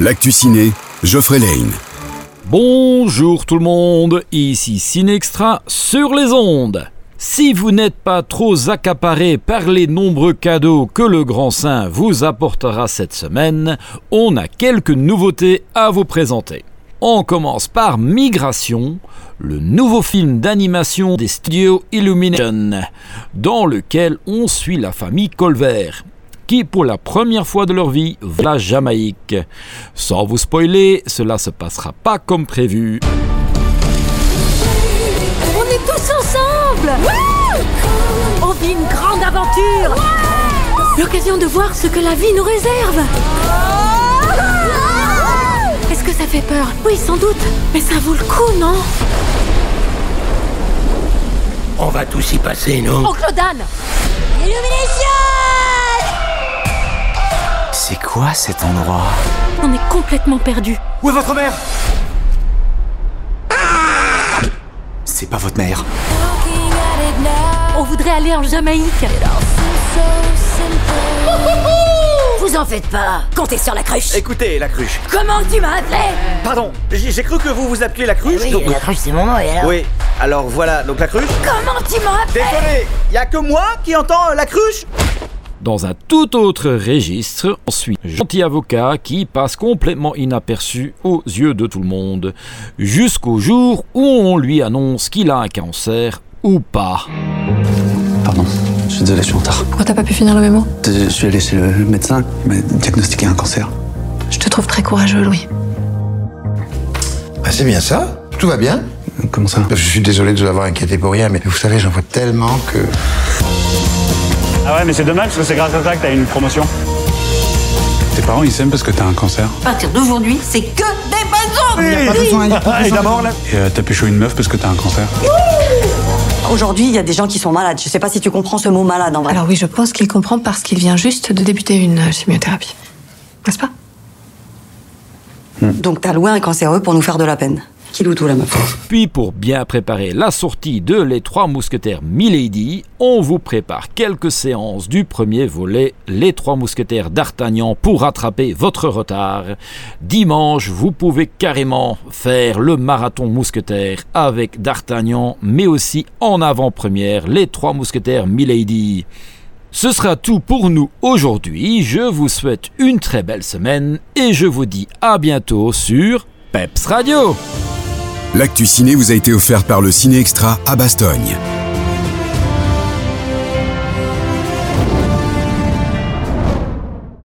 L'actu ciné, Geoffrey Lane. Bonjour tout le monde, ici Cinextra sur les ondes. Si vous n'êtes pas trop accaparé par les nombreux cadeaux que le Grand Saint vous apportera cette semaine, on a quelques nouveautés à vous présenter. On commence par Migration, le nouveau film d'animation des studios Illumination, dans lequel on suit la famille Colvert, qui pour la première fois de leur vie va la Jamaïque. Sans vous spoiler, cela se passera pas comme prévu. On est tous ensemble. On vit une grande aventure. L'occasion de voir ce que la vie nous réserve. Est-ce que ça fait peur? Oui, sans doute. Mais ça vaut le coup, non? On va tous y passer, non? Oncle Dan C'est quoi cet endroit On est complètement perdus. Où est votre mère? C'est pas votre mère. On voudrait aller en Jamaïque. Vous en faites pas, comptez sur la cruche. Écoutez, la cruche. Comment tu m'as appelé? Pardon, j'ai j'ai cru que vous vous appeliez la cruche. Oui, donc- la cruche c'est mon nom et alors? Oui, alors voilà, donc la cruche. Comment tu m'as appelé? Désolé, y a que moi qui entends euh, la cruche? Dans un tout autre registre, on suit un gentil avocat qui passe complètement inaperçu aux yeux de tout le monde, jusqu'au jour où on lui annonce qu'il a un cancer ou pas. Pardon, je suis désolé, je suis en retard. Pourquoi t'as pas pu finir le mémo? Je suis allé chez le médecin, il m'a diagnostiqué un cancer. Je te trouve très courageux, Louis. Ah, c'est bien ça? Tout va bien? Comment ça? Je suis désolé de vous avoir inquiété pour rien, mais vous savez, j'en vois tellement que... Ah ouais, mais c'est dommage parce que c'est grâce à ça que t'as une promotion. Tes parents, ils s'aiment parce que t'as un cancer? À partir d'aujourd'hui, c'est que des bonnes ondes Et d'abord, là. Et euh, t'as pécho une meuf parce que t'as un cancer? Aujourd'hui, il y a des gens qui sont malades. Je sais pas si tu comprends ce mot malade en vrai. Alors oui, je pense qu'il comprend parce qu'il vient juste de débuter une euh, chimiothérapie. N'est-ce pas? Donc t'as loué un cancéreux pour nous faire de la peine. Puis pour bien préparer la sortie de Les Trois Mousquetaires Milady, on vous prépare quelques séances du premier volet Les Trois Mousquetaires d'Artagnan pour rattraper votre retard. Dimanche, vous pouvez carrément faire le marathon mousquetaire avec d'Artagnan, mais aussi en avant-première Les Trois Mousquetaires Milady. Ce sera tout pour nous aujourd'hui. Je vous souhaite une très belle semaine et je vous dis à bientôt sur Peps Radio. L'actu ciné vous a été offert par le Ciné Extra à Bastogne.